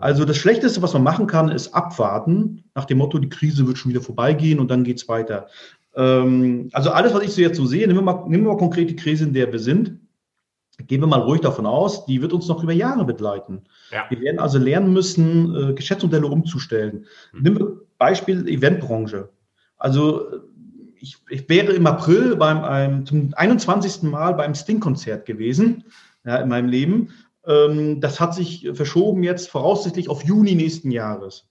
Also das Schlechteste, was man machen kann, ist abwarten, nach dem Motto, die Krise wird schon wieder vorbeigehen und dann geht's weiter. Ähm, also alles, was ich so jetzt so sehe, nehmen wir, mal, nehmen wir mal konkret die Krise, in der wir sind. Gehen wir mal ruhig davon aus, die wird uns noch über Jahre begleiten. Ja. Wir werden also lernen müssen, äh, Geschäftsmodelle umzustellen. Mhm. Nehmen wir Beispiel Eventbranche. Also ich, ich wäre im April beim einem, zum 21. Mal beim Sting-Konzert gewesen ja, in meinem Leben. Ähm, das hat sich verschoben jetzt voraussichtlich auf Juni nächsten Jahres.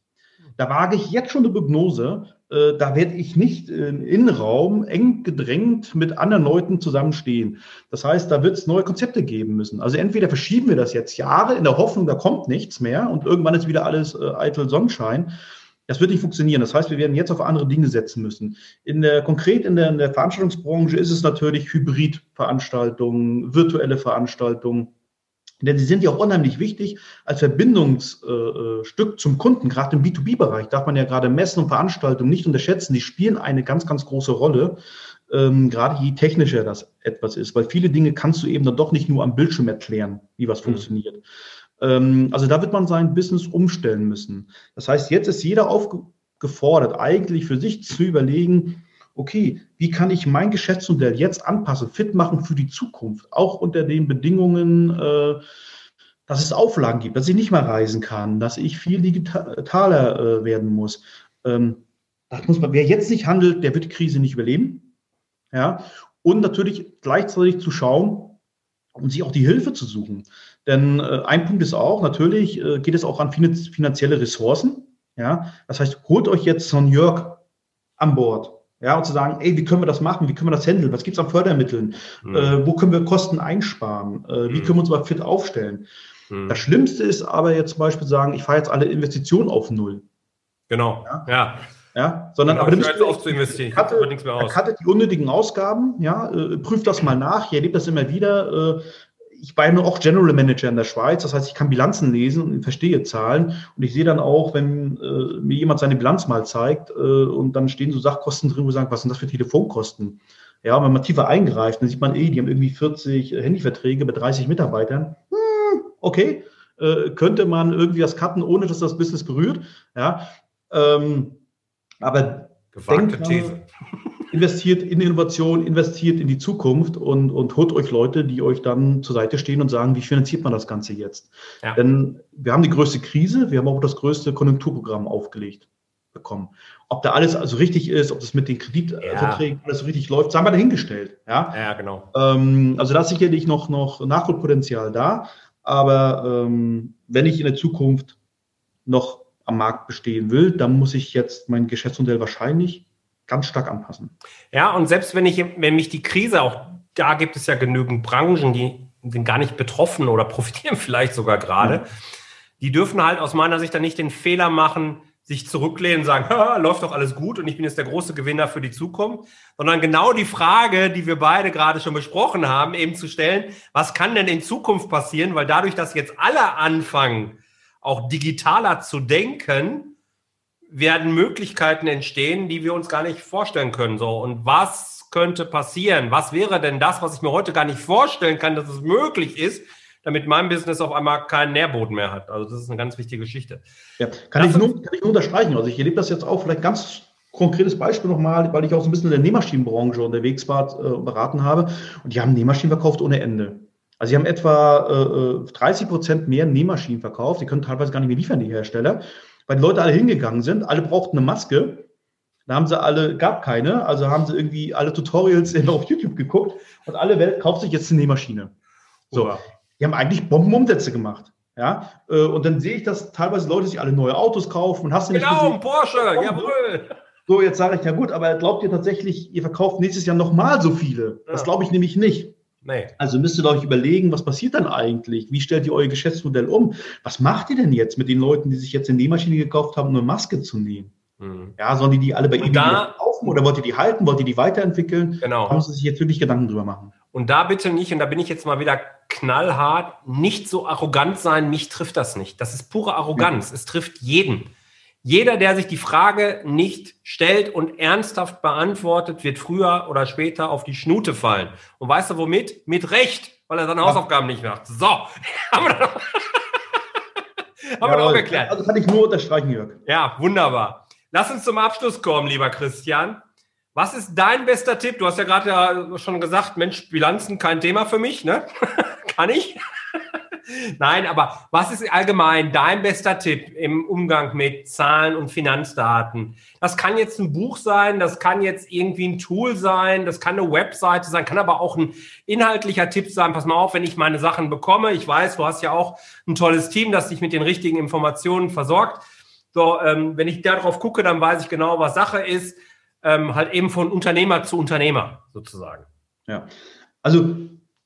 Da wage ich jetzt schon eine Prognose. Äh, da werde ich nicht im Innenraum eng gedrängt mit anderen Leuten zusammenstehen. Das heißt, da wird es neue Konzepte geben müssen. Also entweder verschieben wir das jetzt Jahre in der Hoffnung, da kommt nichts mehr und irgendwann ist wieder alles äh, eitel Sonnenschein. Das wird nicht funktionieren. Das heißt, wir werden jetzt auf andere Dinge setzen müssen. In der, konkret in der, in der Veranstaltungsbranche ist es natürlich Hybridveranstaltungen, virtuelle Veranstaltungen. Denn sie sind ja auch unheimlich wichtig als Verbindungsstück zum Kunden. Gerade im B2B-Bereich darf man ja gerade Messen und Veranstaltungen nicht unterschätzen. Die spielen eine ganz, ganz große Rolle. Ähm, gerade je technischer das etwas ist, weil viele Dinge kannst du eben dann doch nicht nur am Bildschirm erklären, wie was mhm. funktioniert. Ähm, also da wird man sein Business umstellen müssen. Das heißt, jetzt ist jeder aufgefordert, eigentlich für sich zu überlegen, okay, wie kann ich mein Geschäftsmodell jetzt anpassen, fit machen für die Zukunft, auch unter den Bedingungen, äh, dass es Auflagen gibt, dass ich nicht mehr reisen kann, dass ich viel digitaler äh, werden muss. Ähm, das muss man, wer jetzt nicht handelt, der wird die Krise nicht überleben. Ja, und natürlich gleichzeitig zu schauen, um sich auch die Hilfe zu suchen. Denn äh, ein Punkt ist auch, natürlich geht es auch an finanzielle Ressourcen. Ja, das heißt, holt euch jetzt so einen Jörg an Bord. Ja, und zu sagen, ey, wie können wir das machen? Wie können wir das handeln? Was gibt es an Fördermitteln? Mhm. Äh, wo können wir Kosten einsparen? Äh, wie mhm. können wir uns mal fit aufstellen? Mhm. Das Schlimmste ist aber jetzt zum Beispiel sagen, ich fahre jetzt alle Investitionen auf Null. Genau. Ja. ja. ja sondern genau, aber dann müsst auf zu investieren. Ich hatte, nichts mehr aus. Hatte die unnötigen Ausgaben, ja, äh, prüft das mal nach, ihr erlebt das immer wieder. Ich war nur auch General Manager in der Schweiz, das heißt, ich kann Bilanzen lesen und verstehe Zahlen und ich sehe dann auch, wenn äh, mir jemand seine Bilanz mal zeigt äh, und dann stehen so Sachkosten drin, wo ich sage, was sind das für Telefonkosten? Ja, wenn man tiefer eingreift, dann sieht man, eh, die haben irgendwie 40 äh, Handyverträge bei 30 Mitarbeitern. Hm, okay, äh, könnte man irgendwie das cutten, ohne dass das Business berührt. Ja, ähm, aber Gewagte These investiert in Innovation, investiert in die Zukunft und, und holt euch Leute, die euch dann zur Seite stehen und sagen, wie finanziert man das Ganze jetzt? Ja. Denn wir haben die größte Krise, wir haben auch das größte Konjunkturprogramm aufgelegt bekommen. Ob da alles also richtig ist, ob das mit den Kreditverträgen ja. alles richtig läuft, sagen wir dahingestellt. Ja, ja genau. Ähm, also da ist sicherlich noch, noch Nachholpotenzial da, aber ähm, wenn ich in der Zukunft noch am Markt bestehen will, dann muss ich jetzt mein Geschäftsmodell wahrscheinlich ganz stark anpassen. Ja, und selbst wenn ich, wenn mich die Krise auch, da gibt es ja genügend Branchen, die sind gar nicht betroffen oder profitieren vielleicht sogar gerade. Mhm. Die dürfen halt aus meiner Sicht dann nicht den Fehler machen, sich zurücklehnen und sagen, läuft doch alles gut und ich bin jetzt der große Gewinner für die Zukunft, sondern genau die Frage, die wir beide gerade schon besprochen haben, eben zu stellen, was kann denn in Zukunft passieren, weil dadurch, dass jetzt alle anfangen, auch digitaler zu denken, werden Möglichkeiten entstehen, die wir uns gar nicht vorstellen können. So und was könnte passieren? Was wäre denn das, was ich mir heute gar nicht vorstellen kann, dass es möglich ist, damit mein Business auf einmal keinen Nährboden mehr hat. Also das ist eine ganz wichtige Geschichte. Ja, kann, ich nur, kann ich nur unterstreichen. Also ich erlebe das jetzt auch vielleicht ganz konkretes Beispiel nochmal, weil ich auch so ein bisschen in der Nähmaschinenbranche unterwegs war, äh, beraten habe. Und die haben Nähmaschinen verkauft ohne Ende. Also sie haben etwa äh, 30 äh, Prozent mehr Nähmaschinen verkauft. Die können teilweise gar nicht mehr liefern, die Hersteller, weil die Leute alle hingegangen sind. Alle brauchten eine Maske. Da haben sie alle, gab keine, also haben sie irgendwie alle Tutorials auf YouTube geguckt und alle Welt kauft sich jetzt eine Nähmaschine. So, Oha die haben eigentlich Bombenumsätze gemacht. Ja, äh, und dann sehe ich, dass teilweise Leute sich alle neue Autos kaufen und hast du nicht Genau, gesehen? Porsche, oh, jawohl. So, jetzt sage ich, ja gut, aber glaubt ihr tatsächlich, ihr verkauft nächstes Jahr nochmal so viele? Ja. Das glaube ich nämlich nicht. Nee. Also müsst ihr euch überlegen, was passiert dann eigentlich? Wie stellt ihr euer Geschäftsmodell um? Was macht ihr denn jetzt mit den Leuten, die sich jetzt eine Nähmaschine gekauft haben, um eine Maske zu nähen? Mhm. Ja, sollen die die alle bei Ihnen kaufen oder wollt ihr die halten? Wollt ihr die weiterentwickeln? Genau. Da müssen Sie sich jetzt wirklich Gedanken drüber machen. Und da bitte nicht, und da bin ich jetzt mal wieder knallhart, nicht so arrogant sein, mich trifft das nicht. Das ist pure Arroganz. Ja. Es trifft jeden. Jeder, der sich die Frage nicht stellt und ernsthaft beantwortet, wird früher oder später auf die Schnute fallen. Und weißt du womit? Mit Recht, weil er seine Hausaufgaben nicht macht. So, haben wir haben wir doch geklärt. Also kann ich nur unterstreichen, Jörg. Ja, wunderbar. Lass uns zum Abschluss kommen, lieber Christian. Was ist dein bester Tipp? Du hast ja gerade ja schon gesagt, Mensch, Bilanzen kein Thema für mich, ne? Kann ich? Nein, aber was ist allgemein dein bester Tipp im Umgang mit Zahlen und Finanzdaten? Das kann jetzt ein Buch sein, das kann jetzt irgendwie ein Tool sein, das kann eine Webseite sein, kann aber auch ein inhaltlicher Tipp sein. Pass mal auf, wenn ich meine Sachen bekomme. Ich weiß, du hast ja auch ein tolles Team, das dich mit den richtigen Informationen versorgt. So, ähm, wenn ich darauf gucke, dann weiß ich genau, was Sache ist ähm, halt eben von Unternehmer zu Unternehmer sozusagen. Ja, also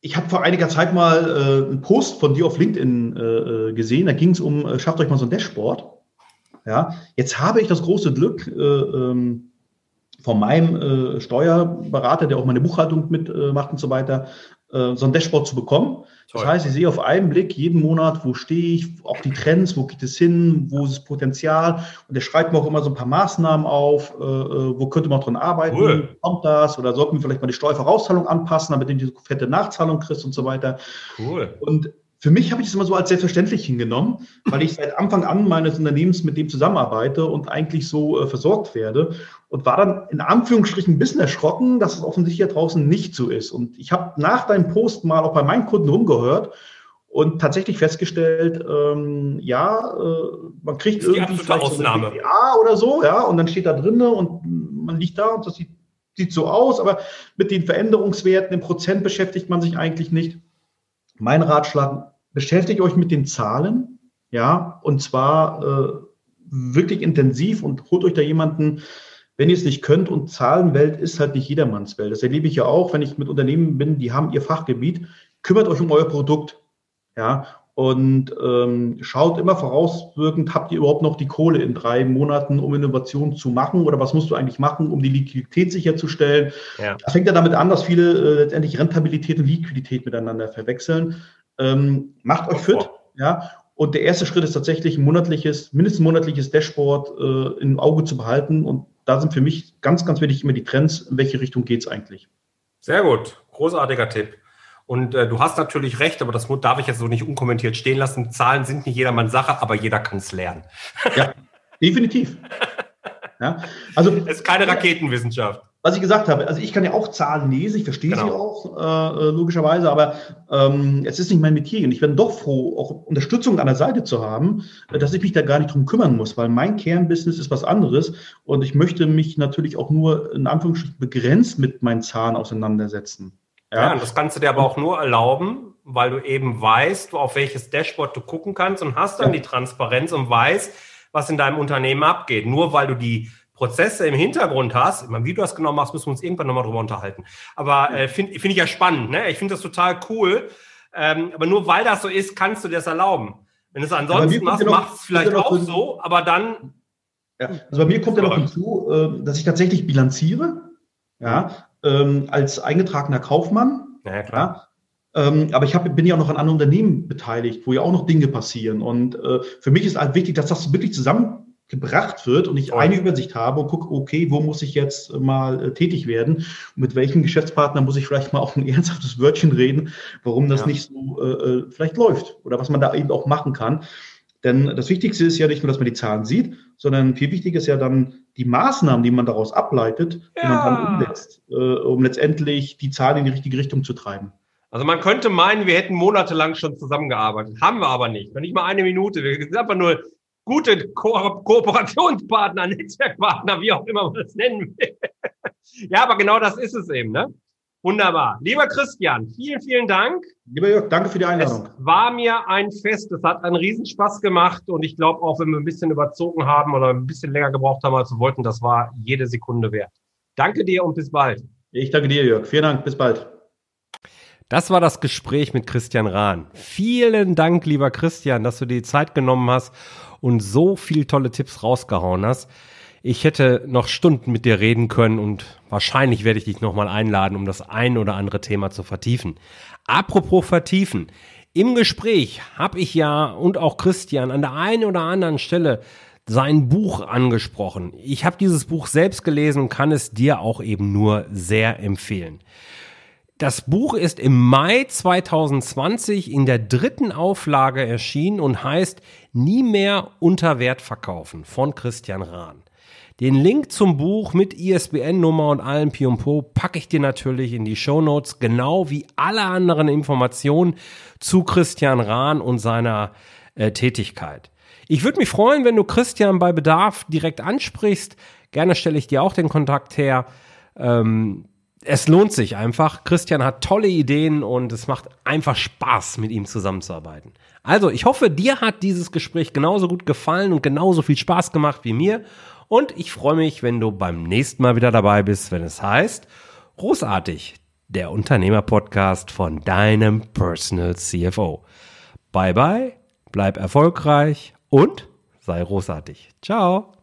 ich habe vor einiger Zeit mal äh, einen Post von dir auf LinkedIn äh, äh gesehen. Da ging es um, äh, schafft euch mal so ein Dashboard. Ja, jetzt habe ich das große Glück, äh, ähm, von meinem äh, Steuerberater, der auch meine Buchhaltung mitmacht und so weiter, äh, so ein Dashboard zu bekommen. Toll. Das heißt, ich sehe auf einen Blick jeden Monat, wo stehe ich, auch die Trends, wo geht es hin, wo ist das Potenzial. Und der schreibt mir auch immer so ein paar Maßnahmen auf, äh, äh wo könnte man dran arbeiten, cool. kommt das oder sollten wir vielleicht mal die Steuervorauszahlung anpassen, damit du die fette Nachzahlung kriegst und so weiter. Cool. Und für mich habe ich es immer so als selbstverständlich hingenommen, weil ich seit Anfang an meines Unternehmens mit dem zusammenarbeite und eigentlich so äh, versorgt werde und war dann in Anführungsstrichen ein bisschen erschrocken, dass es offensichtlich hier draußen nicht so ist. Und ich habe nach deinem Post mal auch bei meinen Kunden rumgehört und tatsächlich festgestellt, ähm, ja, äh, man kriegt irgendwie vielleicht Ausnahme. so eine oder so, ja, und dann steht da drinne und man liegt da und das sieht, sieht so aus, aber mit den Veränderungswerten im Prozent beschäftigt man sich eigentlich nicht. Mein Ratschlag, beschäftigt euch mit den Zahlen, ja, und zwar äh, wirklich intensiv und holt euch da jemanden, wenn ihr es nicht könnt. Und Zahlenwelt ist halt nicht jedermanns Welt. Das erlebe ich ja auch, wenn ich mit Unternehmen bin, die haben ihr Fachgebiet. Kümmert euch um euer Produkt, ja, und ähm, schaut immer vorauswirkend, habt ihr überhaupt noch die Kohle in drei Monaten, um Innovation zu machen? Oder was musst du eigentlich machen, um die Liquidität sicherzustellen? Ja. Das fängt ja damit an, dass viele äh, letztendlich Rentabilität und Liquidität miteinander verwechseln. Ähm, macht euch fit, ja. Und der erste Schritt ist tatsächlich ein monatliches, mindestens monatliches Dashboard äh, im Auge zu behalten. Und da sind für mich ganz, ganz wichtig immer die Trends. In welche Richtung geht es eigentlich? Sehr gut. Großartiger Tipp. Und äh, du hast natürlich recht, aber das darf ich jetzt so nicht unkommentiert stehen lassen. Zahlen sind nicht jedermanns Sache, aber jeder kann es lernen. Ja, definitiv. Ja, also, es ist keine Raketenwissenschaft was ich gesagt habe, also ich kann ja auch Zahlen lesen, ich verstehe genau. sie auch, äh, logischerweise, aber ähm, es ist nicht mein Metier und ich bin doch froh, auch Unterstützung an der Seite zu haben, äh, dass ich mich da gar nicht drum kümmern muss, weil mein Kernbusiness ist was anderes und ich möchte mich natürlich auch nur in Anführungsstrichen begrenzt mit meinen Zahlen auseinandersetzen. Ja, ja das kannst du dir aber auch nur erlauben, weil du eben weißt, auf welches Dashboard du gucken kannst und hast dann ja. die Transparenz und weißt, was in deinem Unternehmen abgeht. Nur weil du die Prozesse im Hintergrund hast, wie du das genau machst, müssen wir uns irgendwann nochmal drüber unterhalten. Aber äh, finde find ich ja spannend, ne? Ich finde das total cool. Ähm, aber nur weil das so ist, kannst du das erlauben. Wenn du es ansonsten machst, machst du es vielleicht auch so, aber dann Ja, also bei mir kommt ja noch hinzu, äh, dass ich tatsächlich bilanziere, ja, ähm, als eingetragener Kaufmann. Ja, klar. Ja, ähm, aber ich hab, bin ja auch noch an anderen Unternehmen beteiligt, wo ja auch noch Dinge passieren. Und äh, für mich ist halt wichtig, dass das wirklich zusammengebracht wird und ich eine Übersicht habe und gucke, okay, wo muss ich jetzt mal äh, tätig werden? Und mit welchem Geschäftspartner muss ich vielleicht mal auf ein ernsthaftes Wörtchen reden, warum das ja. nicht so äh, äh, vielleicht läuft oder was man da eben auch machen kann. Denn das Wichtigste ist ja nicht nur, dass man die Zahlen sieht, sondern viel wichtiger ist ja dann die Maßnahmen, die man daraus ableitet, ja. die man dann umsetzt, äh, um letztendlich die Zahlen in die richtige Richtung zu treiben. Also man könnte meinen, wir hätten monatelang schon zusammengearbeitet. Haben wir aber nicht. Nicht mal eine Minute. Wir sind einfach nur gute Ko Kooperationspartner, Netzwerkpartner, wie auch immer man das nennen will. ja, aber genau das ist es eben. Ne? Wunderbar. Lieber Christian, vielen, vielen Dank. Lieber Jörg, danke für die Einladung. Es war mir ein Fest. Es hat einen Riesenspaß gemacht und ich glaube auch, wenn wir ein bisschen überzogen haben oder ein bisschen länger gebraucht haben, als wir wollten, das war jede Sekunde wert. Danke dir und bis bald. Ich danke dir, Jörg. Vielen Dank. Bis bald. Das war das Gespräch mit Christian Rahn. Vielen Dank, lieber Christian, dass du dir die Zeit genommen hast und so viele tolle Tipps rausgehauen hast. Ich hätte noch Stunden mit dir reden können und wahrscheinlich werde ich dich nochmal einladen, um das ein oder andere Thema zu vertiefen. Apropos vertiefen. Im Gespräch habe ich ja und auch Christian an der einen oder anderen Stelle sein Buch angesprochen. Ich habe dieses Buch selbst gelesen und kann es dir auch eben nur sehr empfehlen. Das Buch ist im Mai 2020 in der dritten Auflage erschienen und heißt Nie mehr unter Wert verkaufen von Christian Rahn. Den Link zum Buch mit ISBN-Nummer und allem Piumpo packe ich dir natürlich in die Show Notes, genau wie alle anderen Informationen zu Christian Rahn und seiner äh, Tätigkeit. Ich würde mich freuen, wenn du Christian bei Bedarf direkt ansprichst. Gerne stelle ich dir auch den Kontakt her. Ähm, es lohnt sich einfach. Christian hat tolle Ideen und es macht einfach Spaß, mit ihm zusammenzuarbeiten. Also, ich hoffe, dir hat dieses Gespräch genauso gut gefallen und genauso viel Spaß gemacht wie mir. Und ich freue mich, wenn du beim nächsten Mal wieder dabei bist, wenn es heißt, großartig, der Unternehmer-Podcast von deinem Personal CFO. Bye bye, bleib erfolgreich und sei großartig. Ciao.